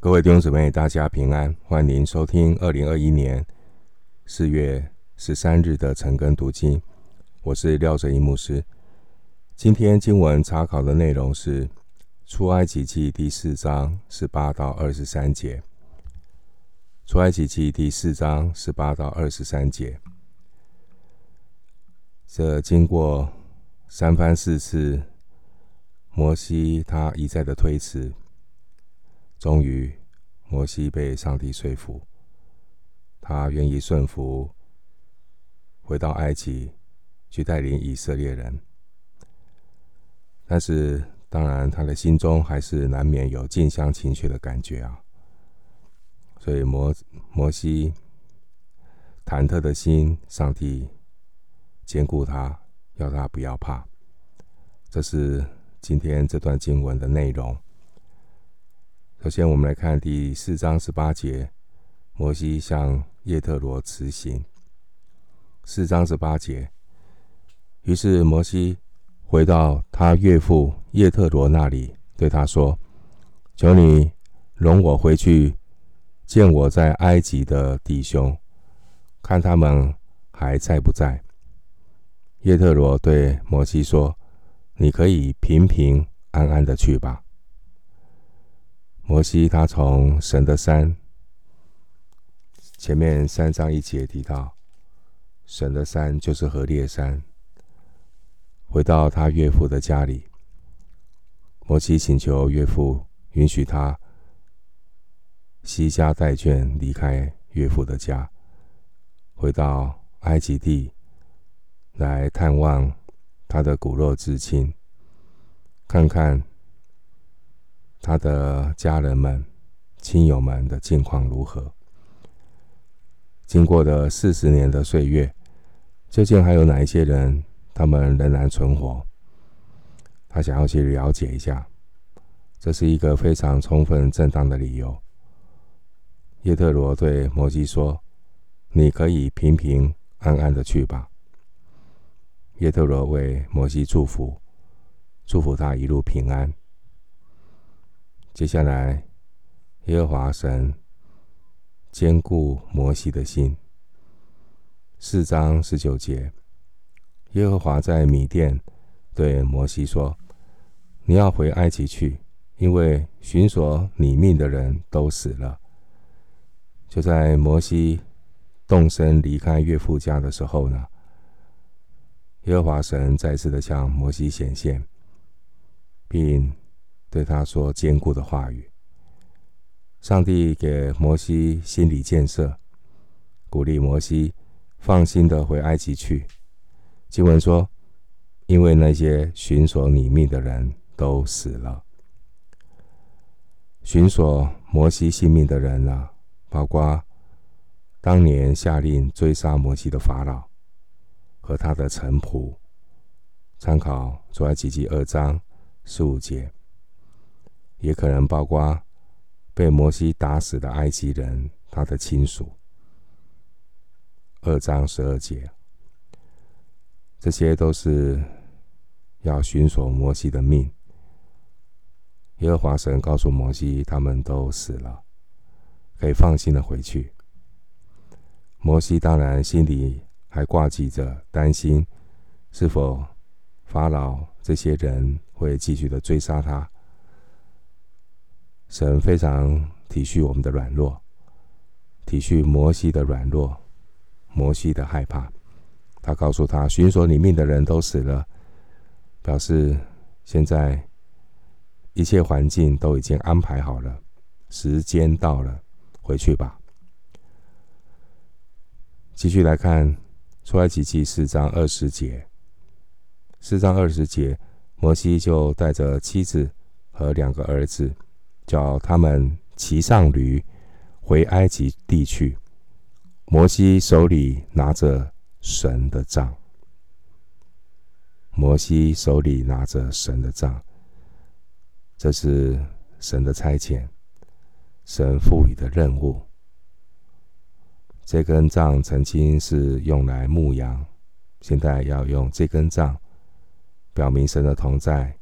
各位弟兄姊妹，大家平安，欢迎收听二零二一年四月十三日的晨更读经。我是廖哲一牧师。今天经文查考的内容是出埃及记第四章十八到二十三节。出埃及记第四章十八到二十三节，这经过三番四次，摩西他一再的推辞。终于，摩西被上帝说服，他愿意顺服，回到埃及去带领以色列人。但是，当然，他的心中还是难免有近乡情怯的感觉啊。所以摩，摩西忐忑的心，上帝坚固他，要他不要怕。这是今天这段经文的内容。首先，我们来看第四章十八节，摩西向叶特罗辞行。四章十八节，于是摩西回到他岳父叶特罗那里，对他说：“求你容我回去见我在埃及的弟兄，看他们还在不在。”叶特罗对摩西说：“你可以平平安安的去吧。”摩西他从神的山，前面三章一节提到，神的山就是何烈山。回到他岳父的家里，摩西请求岳父允许他携家带眷离开岳父的家，回到埃及地来探望他的骨肉至亲，看看。他的家人们、亲友们的境况如何？经过了四十年的岁月，究竟还有哪一些人，他们仍然存活？他想要去了解一下，这是一个非常充分正当的理由。叶特罗对摩西说：“你可以平平安安的去吧。”叶特罗为摩西祝福，祝福他一路平安。接下来，耶和华神坚固摩西的心。四章十九节，耶和华在米甸对摩西说：“你要回埃及去，因为寻索你命的人都死了。”就在摩西动身离开岳父家的时候呢，耶和华神再次的向摩西显现，并。对他说坚固的话语。上帝给摩西心理建设，鼓励摩西放心的回埃及去。经文说：“因为那些寻索你命的人都死了。”寻索摩西性命的人啊，包括当年下令追杀摩西的法老和他的臣仆。参考出埃及记二章十五节。也可能包括被摩西打死的埃及人，他的亲属。二章十二节，这些都是要寻索摩西的命。耶和华神告诉摩西，他们都死了，可以放心的回去。摩西当然心里还挂记着，担心是否法老这些人会继续的追杀他。神非常体恤我们的软弱，体恤摩西的软弱，摩西的害怕。他告诉他：“寻索你命的人都死了，表示现在一切环境都已经安排好了，时间到了，回去吧。”继续来看出埃及记四章二十节，四章二十节，摩西就带着妻子和两个儿子。叫他们骑上驴回埃及地去。摩西手里拿着神的杖。摩西手里拿着神的杖，这是神的差遣，神赋予的任务。这根杖曾经是用来牧羊，现在要用这根杖表明神的同在。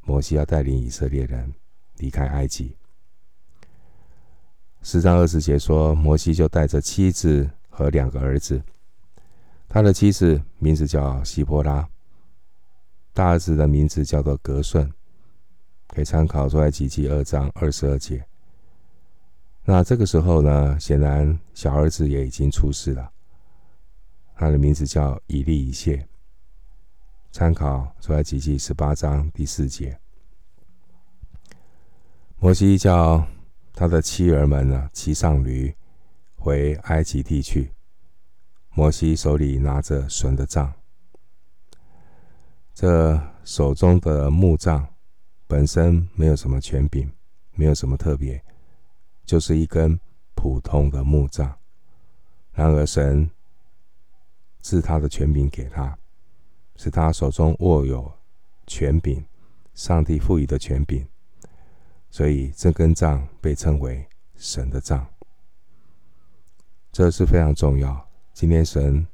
摩西要带领以色列人。离开埃及，十章二十节说，摩西就带着妻子和两个儿子。他的妻子名字叫西波拉，大儿子的名字叫做革顺，可以参考出来。几记二章二十二节。那这个时候呢，显然小儿子也已经出世了，他的名字叫以利以谢，参考出来。几记十八章第四节。摩西叫他的妻儿们呢，骑上驴回埃及地去。摩西手里拿着神的杖，这手中的木杖本身没有什么权柄，没有什么特别，就是一根普通的木杖。然而神赐他的权柄给他，使他手中握有权柄，上帝赋予的权柄，所以这根杖被称为神的杖。这是非常重要。今天神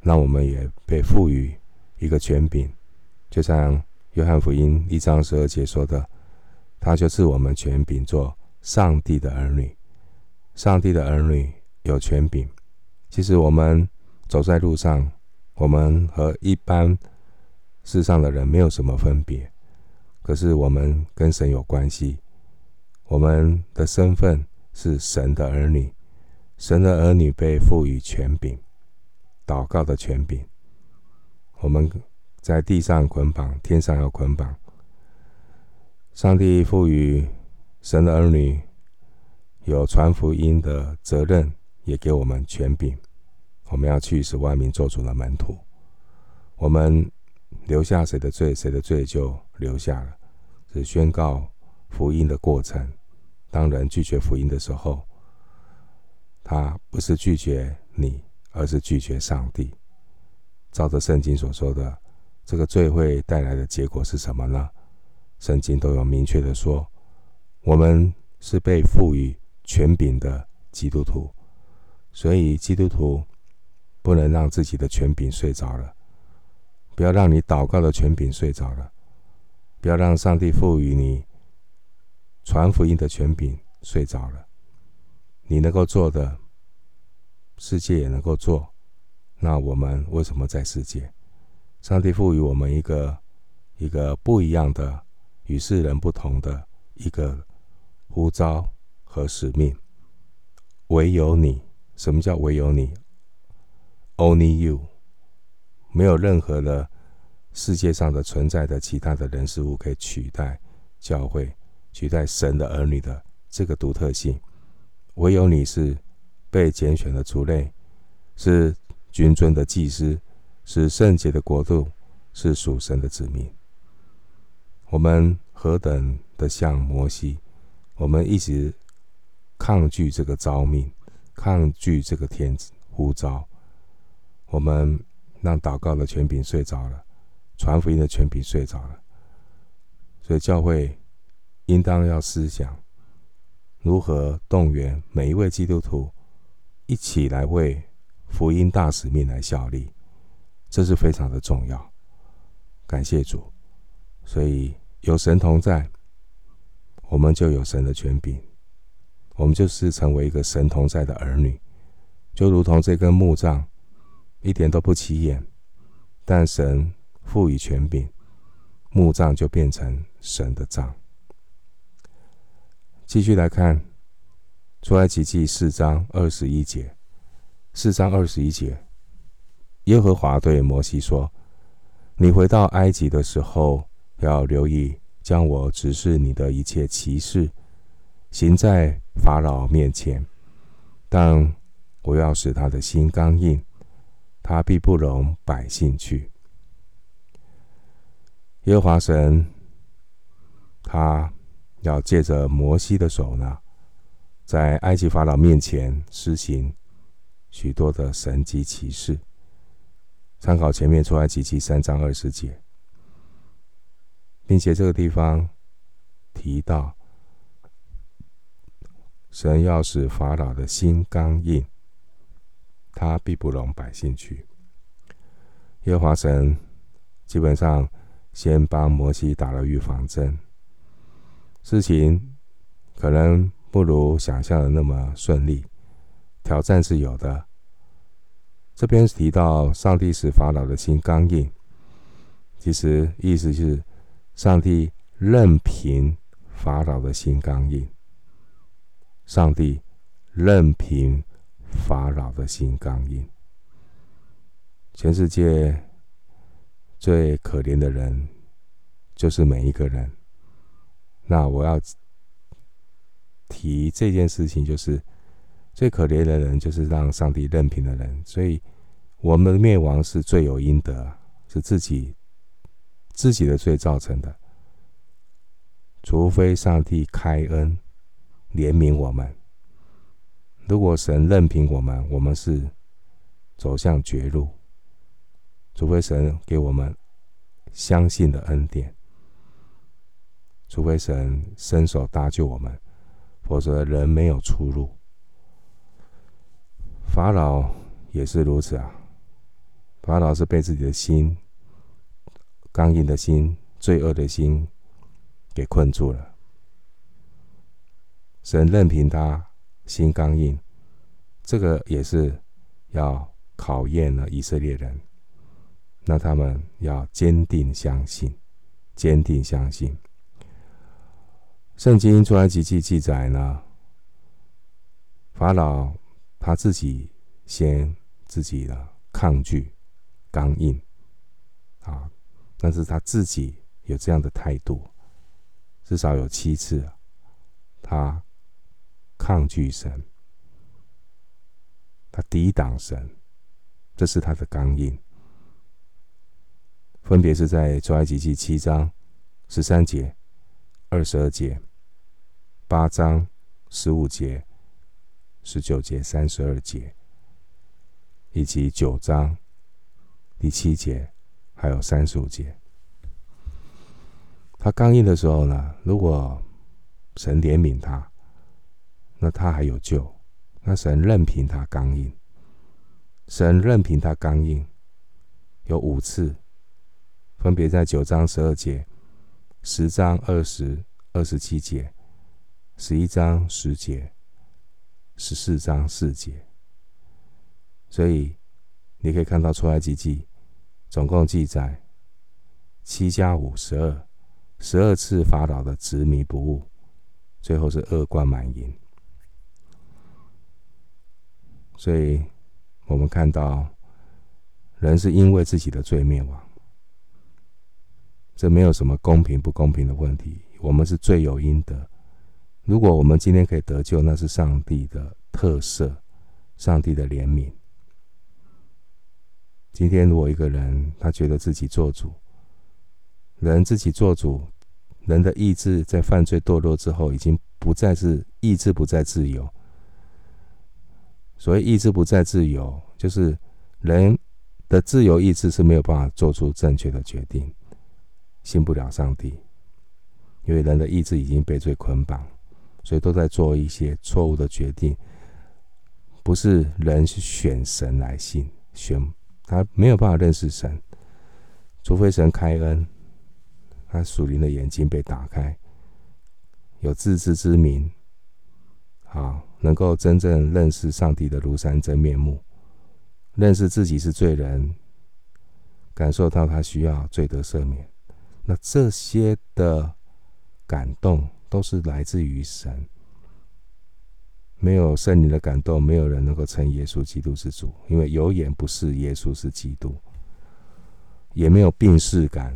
让我们也被赋予一个权柄，就像约翰福音一章十二节说的，他就是我们权柄做上帝的儿女。上帝的儿女有权柄。其实我们走在路上，我们和一般世上的人没有什么分别。可是我们跟神有关系，我们的身份是神的儿女。神的儿女被赋予权柄，祷告的权柄。我们在地上捆绑，天上要捆绑。上帝赋予神的儿女有传福音的责任，也给我们权柄。我们要去使万民做主的门徒。我们留下谁的罪，谁的罪就留下了。是宣告福音的过程。当人拒绝福音的时候，他不是拒绝你，而是拒绝上帝。照着圣经所说的，这个罪会带来的结果是什么呢？圣经都有明确的说，我们是被赋予权柄的基督徒，所以基督徒不能让自己的权柄睡着了，不要让你祷告的权柄睡着了，不要让上帝赋予你传福音的权柄睡着了。你能够做的，世界也能够做。那我们为什么在世界？上帝赋予我们一个一个不一样的、与世人不同的一个呼召和使命。唯有你，什么叫唯有你？Only you。没有任何的世界上的存在的其他的人事物可以取代教会、取代神的儿女的这个独特性。唯有你是被拣选的族类，是君尊的祭司，是圣洁的国度，是属神的子民。我们何等的像摩西，我们一直抗拒这个召命，抗拒这个天子呼召。我们让祷告的权柄睡着了，传福音的权柄睡着了。所以教会应当要思想。如何动员每一位基督徒一起来为福音大使命来效力？这是非常的重要。感谢主，所以有神同在，我们就有神的权柄，我们就是成为一个神同在的儿女，就如同这根木杖，一点都不起眼，但神赋予权柄，木杖就变成神的杖。继续来看《出埃及记》四章二十一节。四章二十一节，耶和华对摩西说：“你回到埃及的时候，要留意将我指示你的一切奇事行在法老面前。但我要使他的心刚硬，他必不容百姓去。”耶和华神，他。要借着摩西的手呢，在埃及法老面前施行许多的神迹奇事。参考前面出埃及记三章二十节，并且这个地方提到，神要使法老的心刚硬，他必不容百姓去。耶和华神基本上先帮摩西打了预防针。事情可能不如想象的那么顺利，挑战是有的。这边提到上帝使法老的心刚硬，其实意思是上帝任凭法老的心刚硬。上帝任凭法老的心刚硬。全世界最可怜的人就是每一个人。那我要提这件事情，就是最可怜的人就是让上帝任凭的人。所以我们的灭亡是罪有应得，是自己自己的罪造成的。除非上帝开恩怜悯我们，如果神任凭我们，我们是走向绝路。除非神给我们相信的恩典，除非神伸手搭救我们，否则人没有出路。法老也是如此啊！法老是被自己的心刚硬的心、罪恶的心给困住了。神任凭他心刚硬，这个也是要考验了以色列人。那他们要坚定相信，坚定相信。圣经出埃及记记载呢，法老他自己先自己的抗拒、刚硬啊，但是他自己有这样的态度，至少有七次，他抗拒神，他抵挡神，这是他的刚硬。分别是在出埃及记七章十三节、二十二节、八章十五节、十九节、三十二节，以及九章第七节，还有三十五节。他刚硬的时候呢，如果神怜悯他，那他还有救；那神任凭他刚硬，神任凭他刚硬，有五次。分别在九章十二节、十章二十二十七节、十一章十节、十四章四节，所以你可以看到出埃及记总共记载七加五十二，十二次法老的执迷不悟，最后是恶贯满盈。所以我们看到人是因为自己的罪灭亡。这没有什么公平不公平的问题，我们是罪有应得。如果我们今天可以得救，那是上帝的特色，上帝的怜悯。今天如果一个人他觉得自己做主，人自己做主，人的意志在犯罪堕落之后，已经不再是意志不再自由。所谓意志不再自由，就是人的自由意志是没有办法做出正确的决定。信不了上帝，因为人的意志已经被罪捆绑，所以都在做一些错误的决定。不是人去选神来信，选他没有办法认识神，除非神开恩，他属灵的眼睛被打开，有自知之明，好能够真正认识上帝的庐山真面目，认识自己是罪人，感受到他需要罪得赦免。那这些的感动都是来自于神，没有圣灵的感动，没有人能够称耶稣基督是主，因为有眼不识耶稣是基督，也没有病逝感，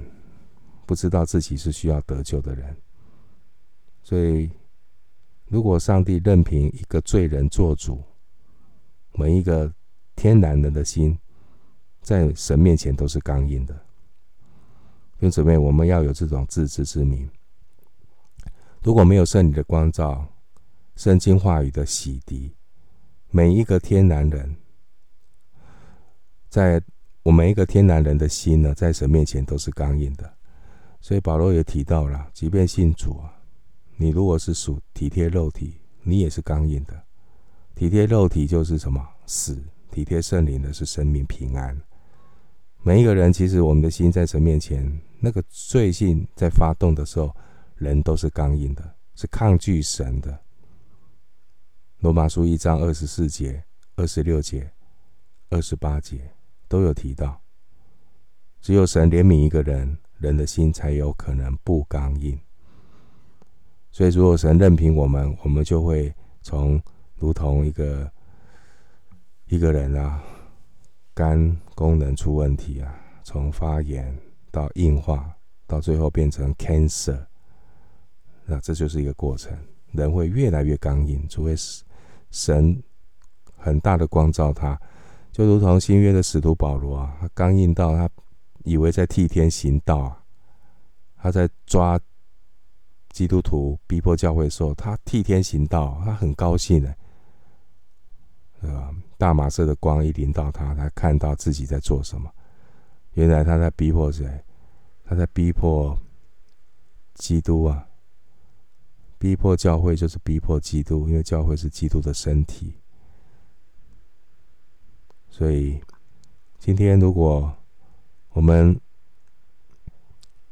不知道自己是需要得救的人。所以，如果上帝任凭一个罪人做主，每一个天然人的心，在神面前都是刚硬的。弟兄姊妹，我们要有这种自知之明。如果没有圣灵的光照、圣经话语的洗涤，每一个天然人，在我每一个天然人的心呢，在神面前都是刚硬的。所以保罗也提到了，即便信主啊，你如果是属体贴肉体，你也是刚硬的。体贴肉体就是什么？死。体贴圣灵的是生命平安。每一个人，其实我们的心在神面前。那个罪性在发动的时候，人都是刚硬的，是抗拒神的。罗马书一章二十四节、二十六节、二十八节都有提到，只有神怜悯一个人，人的心才有可能不刚硬。所以，如果神任凭我们，我们就会从如同一个一个人啊，肝功能出问题啊，从发炎到硬化，到最后变成 cancer，那这就是一个过程。人会越来越刚硬，除非神很大的光照他，就如同新约的使徒保罗啊，他刚硬到他以为在替天行道啊，他在抓。基督徒逼迫教会的时候，他替天行道，他很高兴的，吧？大马色的光一临到他，他看到自己在做什么。原来他在逼迫谁？他在逼迫基督啊！逼迫教会就是逼迫基督，因为教会是基督的身体。所以今天，如果我们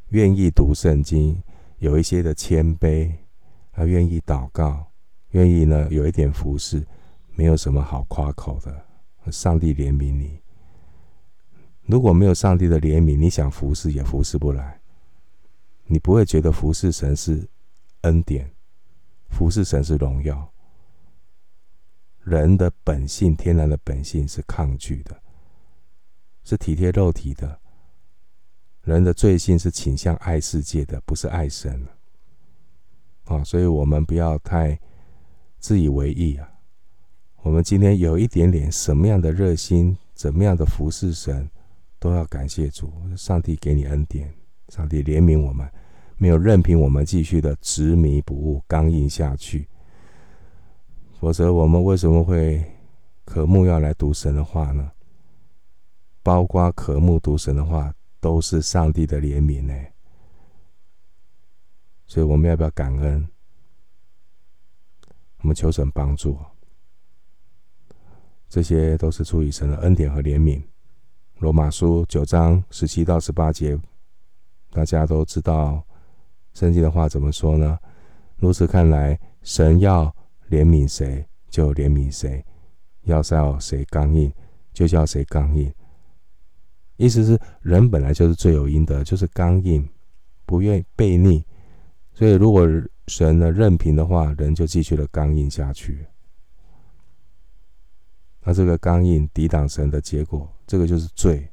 愿意读圣经，有一些的谦卑，他愿意祷告，愿意呢有一点服侍，没有什么好夸口的。上帝怜悯你，如果没有上帝的怜悯，你想服侍也服侍不来。你不会觉得服侍神是恩典，服侍神是荣耀。人的本性，天然的本性是抗拒的，是体贴肉体的。人的罪性是倾向爱世界的，不是爱神啊！所以我们不要太自以为意啊。我们今天有一点点什么样的热心，怎么样的服侍神，都要感谢主。上帝给你恩典，上帝怜悯我们，没有任凭我们继续的执迷不悟、刚硬下去。否则，我们为什么会渴慕要来读神的话呢？包括渴慕读神的话。都是上帝的怜悯呢，所以我们要不要感恩？我们求神帮助，这些都是出于神的恩典和怜悯。罗马书九章十七到十八节，大家都知道圣经的话怎么说呢？如此看来，神要怜悯谁就怜悯谁，要叫谁刚硬就叫谁刚硬。意思是，人本来就是罪有应得，就是刚硬，不愿意悖逆。所以，如果神的任凭的话，人就继续的刚硬下去。那这个刚硬抵挡神的结果，这个就是罪。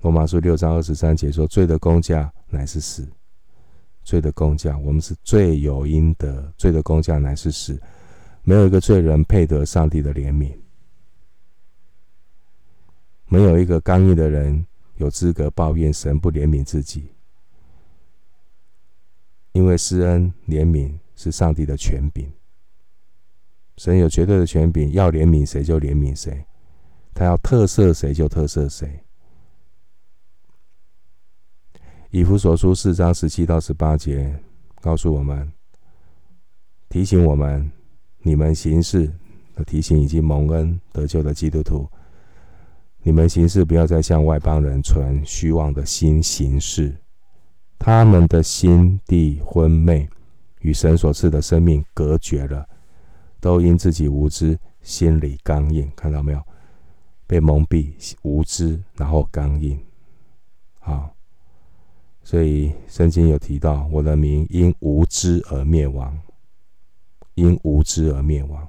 罗马书六章二十三节说：“罪的工价乃是死。”罪的工价，我们是罪有应得。罪的工价乃是死。没有一个罪人配得上帝的怜悯。没有一个刚硬的人有资格抱怨神不怜悯自己，因为施恩怜悯是上帝的权柄，神有绝对的权柄，要怜悯谁就怜悯谁，他要特赦谁就特赦谁。以弗所书四章十七到十八节告诉我们，提醒我们，你们行事，提醒已经蒙恩得救的基督徒。你们行事不要再像外邦人存虚妄的心行事，他们的心地昏昧，与神所赐的生命隔绝了，都因自己无知，心里刚硬。看到没有？被蒙蔽，无知，然后刚硬。好，所以圣经有提到，我的民因无知而灭亡，因无知而灭亡。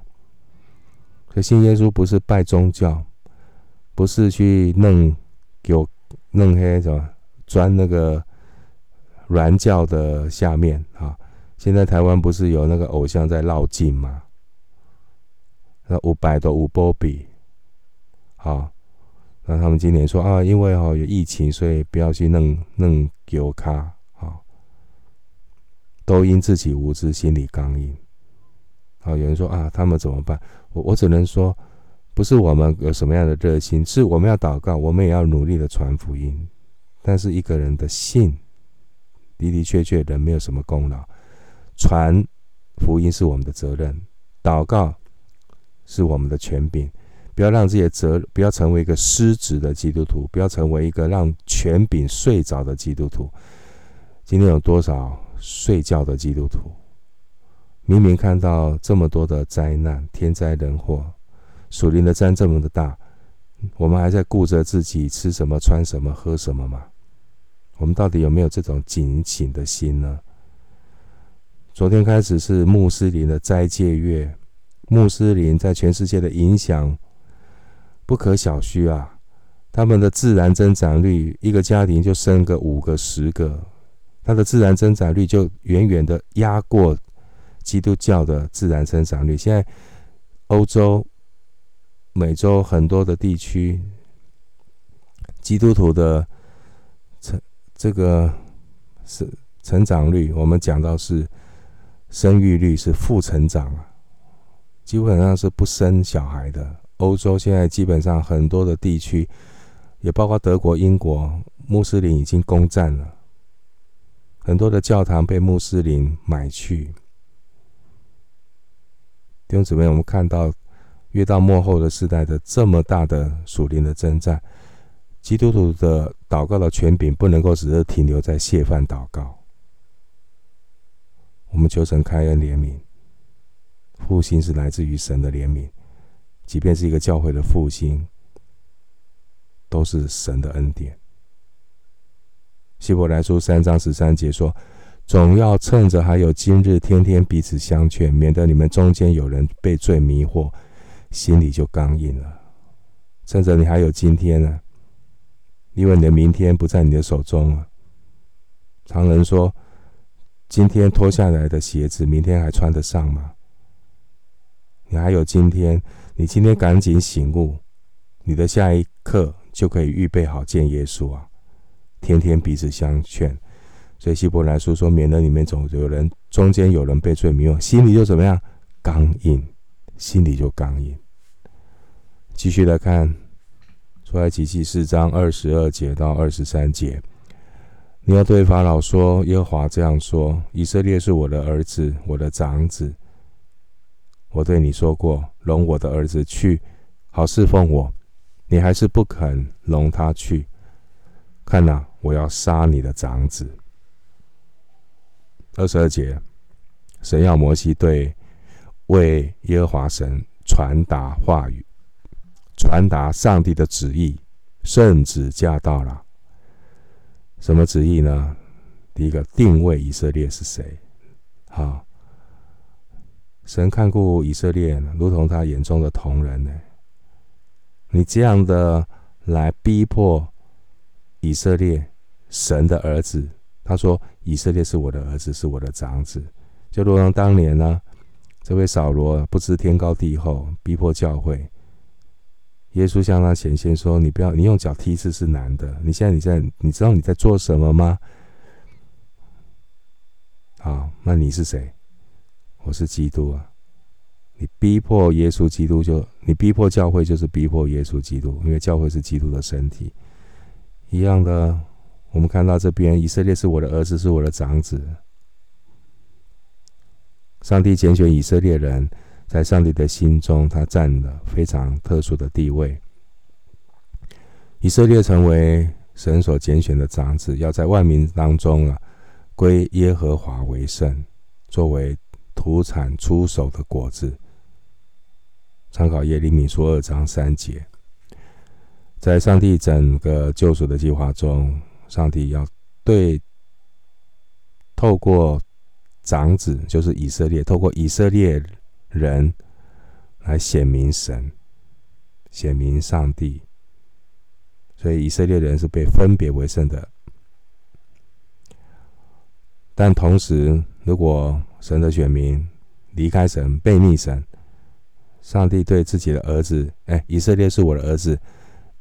所以信耶稣不是拜宗教。不是去弄，给我弄黑什么，钻那个软教的下面啊！现在台湾不是有那个偶像在绕境吗？那五百多五波比，好，那他们今年说啊，因为哦有疫情，所以不要去弄弄给卡啊，都因自己无知，心里刚硬。好，有人说啊，他们怎么办？我我只能说。不是我们有什么样的热心，是我们要祷告，我们也要努力的传福音。但是一个人的信，的的确确人没有什么功劳，传福音是我们的责任，祷告是我们的权柄。不要让自己责，不要成为一个失职的基督徒，不要成为一个让权柄睡着的基督徒。今天有多少睡觉的基督徒？明明看到这么多的灾难、天灾人祸，属灵的灾这么的大，我们还在顾着自己吃什么、穿什么、喝什么吗？我们到底有没有这种警醒的心呢？昨天开始是穆斯林的斋戒月，穆斯林在全世界的影响不可小觑啊！他们的自然增长率，一个家庭就生个五个、十个，他的自然增长率就远远的压过基督教的自然增长率。现在欧洲、美洲很多的地区，基督徒的成这个是成长率，我们讲到是生育率是负成长啊，基本上是不生小孩的。欧洲现在基本上很多的地区，也包括德国、英国，穆斯林已经攻占了很多的教堂，被穆斯林买去。弟兄姊妹，我们看到越到末后的时代的这么大的属灵的征战，基督徒的祷告的权柄不能够只是停留在谢饭祷告。我们求神开恩怜悯，复兴是来自于神的怜悯，即便是一个教会的复兴，都是神的恩典。希伯来书三章十三节说。总要趁着还有今日，天天彼此相劝，免得你们中间有人被罪迷惑，心里就刚硬了。趁着你还有今天呢、因为你的明天不在你的手中啊。常人说，今天脱下来的鞋子，明天还穿得上吗？你还有今天，你今天赶紧醒悟，你的下一刻就可以预备好见耶稣啊！天天彼此相劝。所以希伯来书说，免得你们总有人中间有人被罪迷惑，心里就怎么样？刚硬，心里就刚硬。继续来看，出埃及记四章二十二节到二十三节，你要对法老说：耶和华这样说，以色列是我的儿子，我的长子。我对你说过，容我的儿子去，好侍奉我，你还是不肯容他去。看哪，我要杀你的长子。二十二节，神要摩西对为耶和华神传达话语，传达上帝的旨意。圣旨驾到了，什么旨意呢？第一个，定位以色列是谁？好，神看顾以色列，如同他眼中的瞳人呢。你这样的来逼迫以色列，神的儿子。他说：“以色列是我的儿子，是我的长子。”就如同当年呢，这位扫罗不知天高地厚，逼迫教会。耶稣向他显现说：“你不要，你用脚踢刺是难的。你现在你在，你知道你在做什么吗？”好，那你是谁？我是基督啊！你逼迫耶稣基督就，你逼迫教会，就是逼迫耶稣基督，因为教会是基督的身体，一样的。我们看到这边，以色列是我的儿子，是我的长子。上帝拣选以色列人，在上帝的心中，他占了非常特殊的地位。以色列成为神所拣选的长子，要在万民当中啊，归耶和华为圣，作为土产出手的果子。参考耶利米书二章三节，在上帝整个救赎的计划中。上帝要对透过长子，就是以色列，透过以色列人来显明神，显明上帝。所以以色列人是被分别为圣的。但同时，如果神的选民离开神、背逆神，上帝对自己的儿子：“哎，以色列是我的儿子，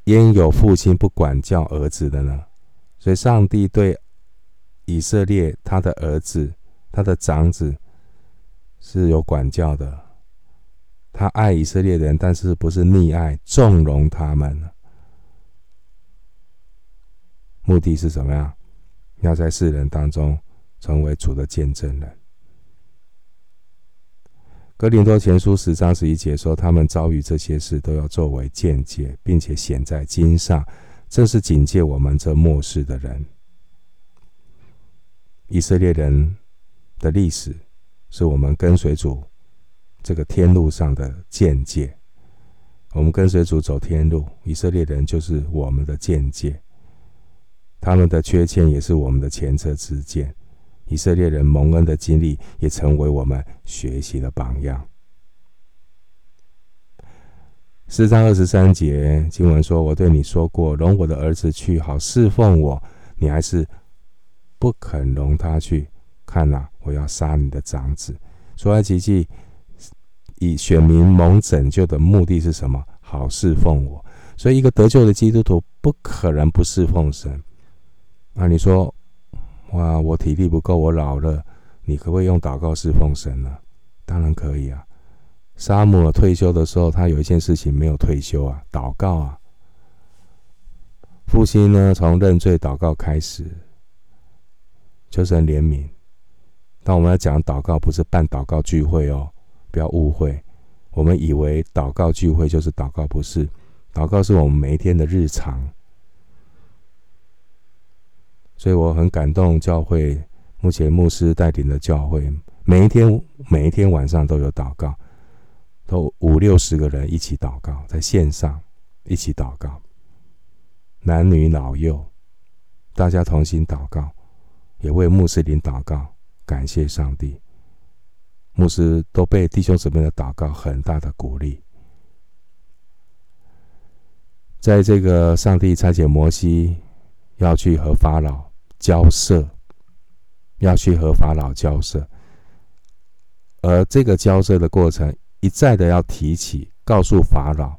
焉有父亲不管教儿子的呢？”所以，上帝对以色列他的儿子、他的长子是有管教的。他爱以色列人，但是不是溺爱、纵容他们。目的是什么样？要在世人当中成为主的见证人。哥林多前书十章十一节说：“他们遭遇这些事，都要作为鉴戒，并且写在经上。”这是警戒我们这末世的人。以色列人的历史是我们跟随主这个天路上的鉴戒。我们跟随主走天路，以色列人就是我们的鉴戒，他们的缺陷也是我们的前车之鉴。以色列人蒙恩的经历，也成为我们学习的榜样。四章二十三节经文说：“我对你说过，容我的儿子去，好侍奉我，你还是不肯容他去。看哪，我要杀你的长子。”说埃及记以选民蒙拯救的目的是什么？好侍奉我。所以，一个得救的基督徒不可能不侍奉神。那你说？哇，我体力不够，我老了，你可不可以用祷告侍奉神呢？当然可以啊。撒母耳退休的时候，他有一件事情没有退休啊，祷告啊。复兴呢，从认罪祷告开始，求神怜悯。当我们要讲祷告，不是办祷告聚会哦，不要误会。我们以为祷告聚会就是祷告，不是。祷告是我们每一天的日常。所以我很感动，教会目前牧师带领的教会，每一天每一天晚上都有祷告，都五六十个人一起祷告，在线上一起祷告，男女老幼，大家同心祷告，也为穆斯林祷告，感谢上帝。牧师都被弟兄姊妹的祷告很大的鼓励，在这个上帝差遣摩西要去和法老。交涉，要去和法老交涉，而这个交涉的过程一再的要提起，告诉法老，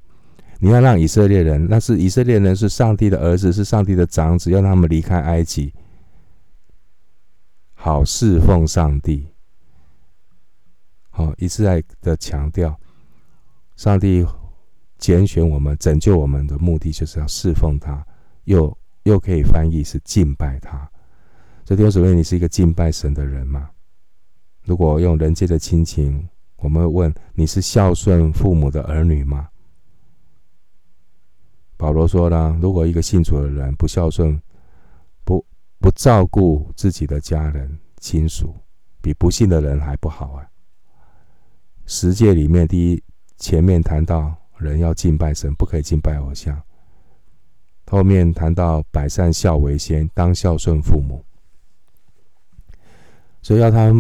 你要让以色列人，那是以色列人是上帝的儿子，是上帝的长子，要他们离开埃及，好侍奉上帝。好，一再的强调，上帝拣选我们、拯救我们的目的，就是要侍奉他，又又可以翻译是敬拜他。这弟兄姊妹，你是一个敬拜神的人吗？如果用人间的亲情，我们会问你是孝顺父母的儿女吗？保罗说了，如果一个信主的人不孝顺、不不照顾自己的家人亲属，比不信的人还不好啊。十诫里面，第一前面谈到人要敬拜神，不可以敬拜偶像；后面谈到百善孝为先，当孝顺父母。所以要他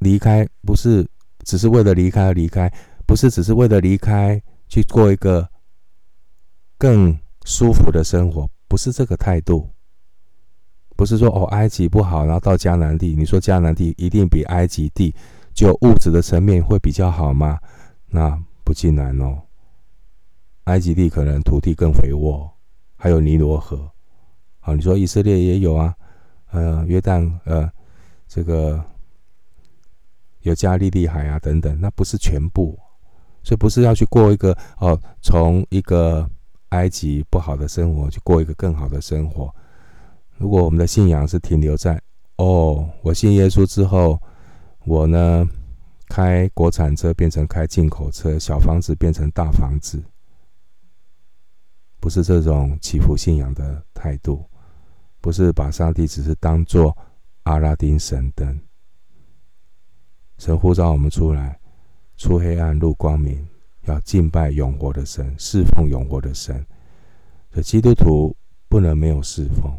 离开，不是只是为了离开而离开，不是只是为了离开去过一个更舒服的生活，不是这个态度。不是说哦，埃及不好，然后到迦南地，你说迦南地一定比埃及地就物质的层面会比较好吗？那不尽然哦。埃及地可能土地更肥沃，还有尼罗河。好，你说以色列也有啊，呃，约旦，呃。这个有加利利海啊等等，那不是全部，所以不是要去过一个哦，从一个埃及不好的生活去过一个更好的生活。如果我们的信仰是停留在哦，我信耶稣之后，我呢开国产车变成开进口车，小房子变成大房子，不是这种祈福信仰的态度，不是把上帝只是当做。阿拉丁神灯，神呼召我们出来，出黑暗入光明，要敬拜永活的神，侍奉永活的神。所以基督徒不能没有侍奉。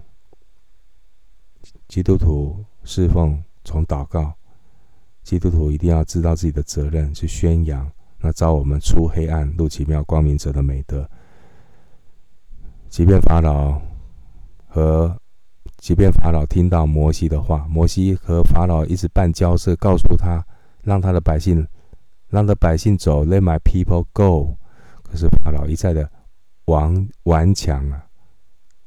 基督徒侍奉从祷告，基督徒一定要知道自己的责任，去宣扬那召我们出黑暗入奇妙光明者的美德。即便法老和即便法老听到摩西的话，摩西和法老一直办交涉，告诉他让他的百姓，让的百姓走，Let my people go。可是法老一再的顽顽强啊，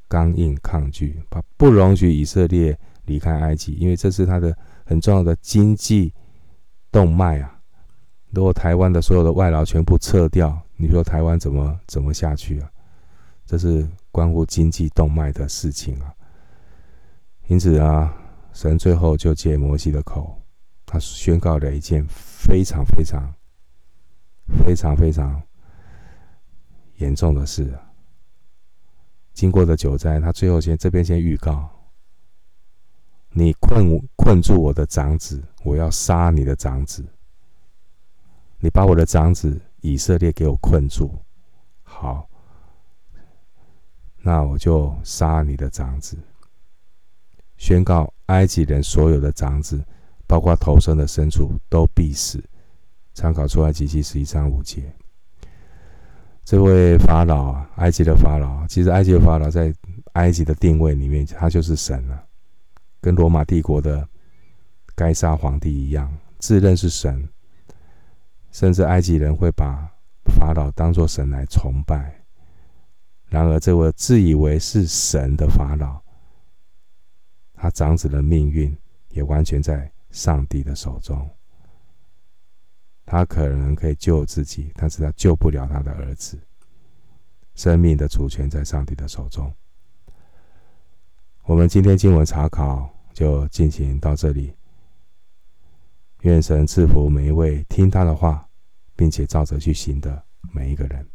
刚硬抗拒，他不容许以色列离开埃及，因为这是他的很重要的经济动脉啊。如果台湾的所有的外劳全部撤掉，你说台湾怎么怎么下去啊？这是关乎经济动脉的事情啊。因此啊，神最后就借摩西的口，他宣告了一件非常非常、非常非常严重的事。经过的九灾，他最后先这边先预告：你困困住我的长子，我要杀你的长子。你把我的长子以色列给我困住，好，那我就杀你的长子。宣告埃及人所有的长子，包括头生的牲畜，都必死。参考出埃及记十一章五节。这位法老啊，埃及的法老，其实埃及的法老在埃及的定位里面，他就是神了，跟罗马帝国的该杀皇帝一样，自认是神，甚至埃及人会把法老当作神来崇拜。然而，这位自以为是神的法老，他长子的命运也完全在上帝的手中。他可能可以救自己，但是他救不了他的儿子。生命的主权在上帝的手中。我们今天经文查考就进行到这里。愿神赐福每一位听他的话，并且照着去行的每一个人。